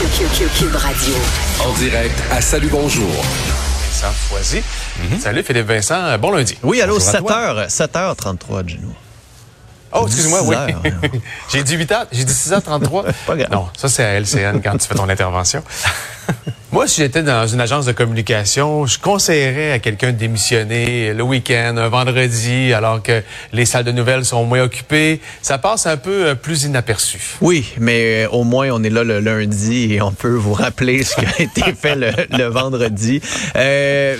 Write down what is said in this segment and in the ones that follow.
Cube Radio. En direct à Salut Bonjour. Vincent Foisy. Salut Philippe Vincent, bon lundi. Oui, allô, Bonjour à toi. 7h, 7h33, Gino. Oh, excuse-moi, 6 oui. heures. j'ai dit 8 heures, j'ai dit 6h33. Pas grave. Non, ça c'est à LCN quand tu fais ton intervention. Moi, si j'étais dans une agence de communication, je conseillerais à quelqu'un de démissionner le week-end, un vendredi, alors que les salles de nouvelles sont moins occupées. Ça passe un peu euh, plus inaperçu. Oui, mais euh, au moins on est là le lundi et on peut vous rappeler ce qui a été fait le, le vendredi. Euh,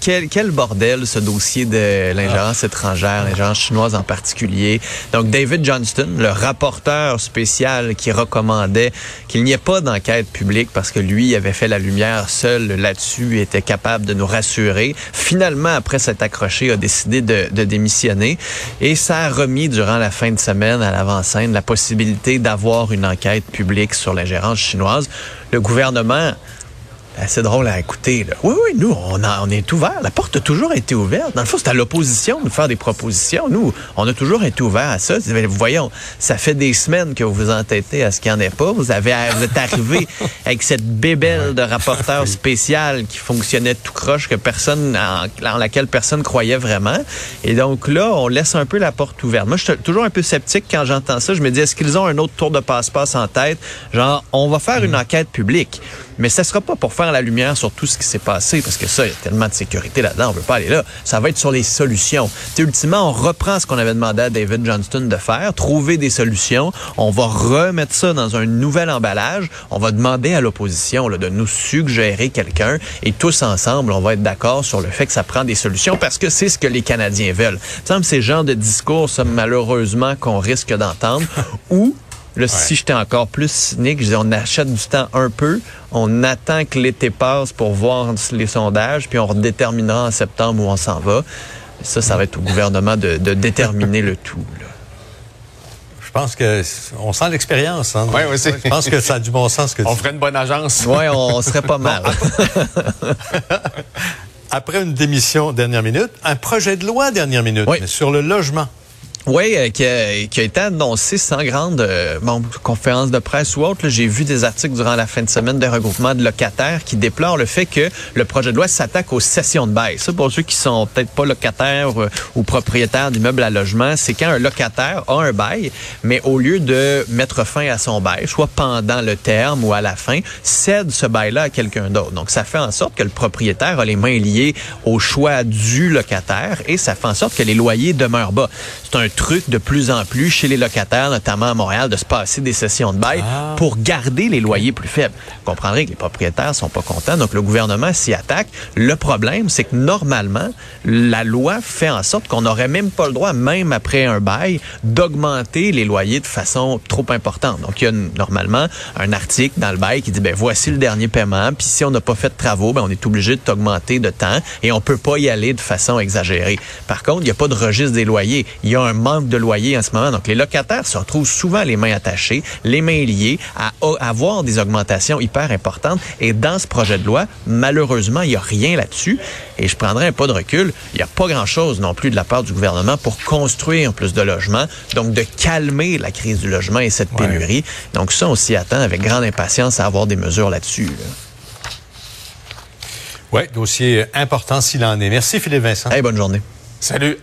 quel, quel bordel ce dossier de l'ingérence étrangère, l'ingérence chinoise en particulier? Donc David Johnston, le rapporteur spécial qui recommandait qu'il n'y ait pas d'enquête publique parce que lui avait fait la lumière seul là-dessus était capable de nous rassurer. Finalement, après s'être accroché, a décidé de, de démissionner et ça a remis durant la fin de semaine à l'avant-scène la possibilité d'avoir une enquête publique sur l'ingérence chinoise. Le gouvernement assez drôle à écouter. Là. Oui, oui, nous, on, a- on est ouvert. La porte a toujours été ouverte. Dans le fond, c'est à l'opposition de faire des propositions. Nous, on a toujours été ouvert à ça. Vous voyons, ça fait des semaines que vous vous entêtez à ce qu'il n'y en ait pas. Vous, avez, vous êtes arrivé avec cette bébelle de rapporteur spécial qui fonctionnait tout croche, que personne, en, en laquelle personne croyait vraiment. Et donc là, on laisse un peu la porte ouverte. Moi, je suis toujours un peu sceptique quand j'entends ça. Je me dis, est-ce qu'ils ont un autre tour de passe-passe en tête? Genre, on va faire une enquête publique. Mais ça sera pas pour faire la lumière sur tout ce qui s'est passé, parce que ça, il y a tellement de sécurité là-dedans, on veut pas aller là. Ça va être sur les solutions. Tu sais, ultimement, on reprend ce qu'on avait demandé à David Johnston de faire, trouver des solutions. On va remettre ça dans un nouvel emballage. On va demander à l'opposition de nous suggérer quelqu'un, et tous ensemble, on va être d'accord sur le fait que ça prend des solutions, parce que c'est ce que les Canadiens veulent. Ça me semble ces genres de discours, malheureusement, qu'on risque d'entendre, ou Là, si j'étais encore plus cynique, je disais, on achète du temps un peu, on attend que l'été passe pour voir les sondages, puis on redéterminera en septembre où on s'en va. Ça, ça va être au gouvernement de, de déterminer le tout. là. Je pense que on sent l'expérience. Hein? Ouais, ouais, c'est- Je pense que ça a du bon sens que On tu- ferait une bonne agence. Ouais, on, on serait pas mal. Après une démission dernière minute, un projet de loi dernière minute Oui. mais sur le logement. Oui, euh, qui, a, qui a été annoncé sans grande euh, bon, conférence de presse ou autre. J'ai vu des articles durant la fin de semaine de regroupement de locataires qui déplorent le fait que le projet de loi s'attaque aux cessions de bail. Ça, pour ceux qui sont peut-être pas locataires euh, ou propriétaires d'immeubles à logement, c'est quand un locataire a un bail, mais au lieu de mettre fin à son bail, soit pendant le terme ou à la fin, cède ce bail-là à quelqu'un d'autre. Donc, ça fait en sorte que le propriétaire a les mains liées au choix du locataire et ça fait en sorte que les loyers demeurent bas. C'est un truc de plus en plus chez les locataires, notamment à Montréal, de se passer des sessions de bail pour garder les loyers plus faibles. Vous comprendrez que les propriétaires sont pas contents, donc le gouvernement s'y attaque. Le problème, c'est que normalement, la loi fait en sorte qu'on n'aurait même pas le droit, même après un bail, d'augmenter les loyers de façon trop importante. Donc, il y a normalement un article dans le bail qui dit, ben voici le dernier paiement, puis si on n'a pas fait de travaux, ben on est obligé de t'augmenter de temps et on peut pas y aller de façon exagérée. Par contre, il n'y a pas de registre des loyers. Il y a un manque de loyers en ce moment. Donc, les locataires se retrouvent souvent les mains attachées, les mains liées, à à avoir des augmentations hyper importantes. Et dans ce projet de loi, malheureusement, il n'y a rien là-dessus. Et je prendrai un pas de recul. Il n'y a pas grand-chose non plus de la part du gouvernement pour construire plus de logements. Donc, de calmer la crise du logement et cette pénurie. Donc, ça, on s'y attend avec grande impatience à avoir des mesures là-dessus. là. Oui, dossier important s'il en est. Merci Philippe Vincent. Hey, bonne journée. Salut.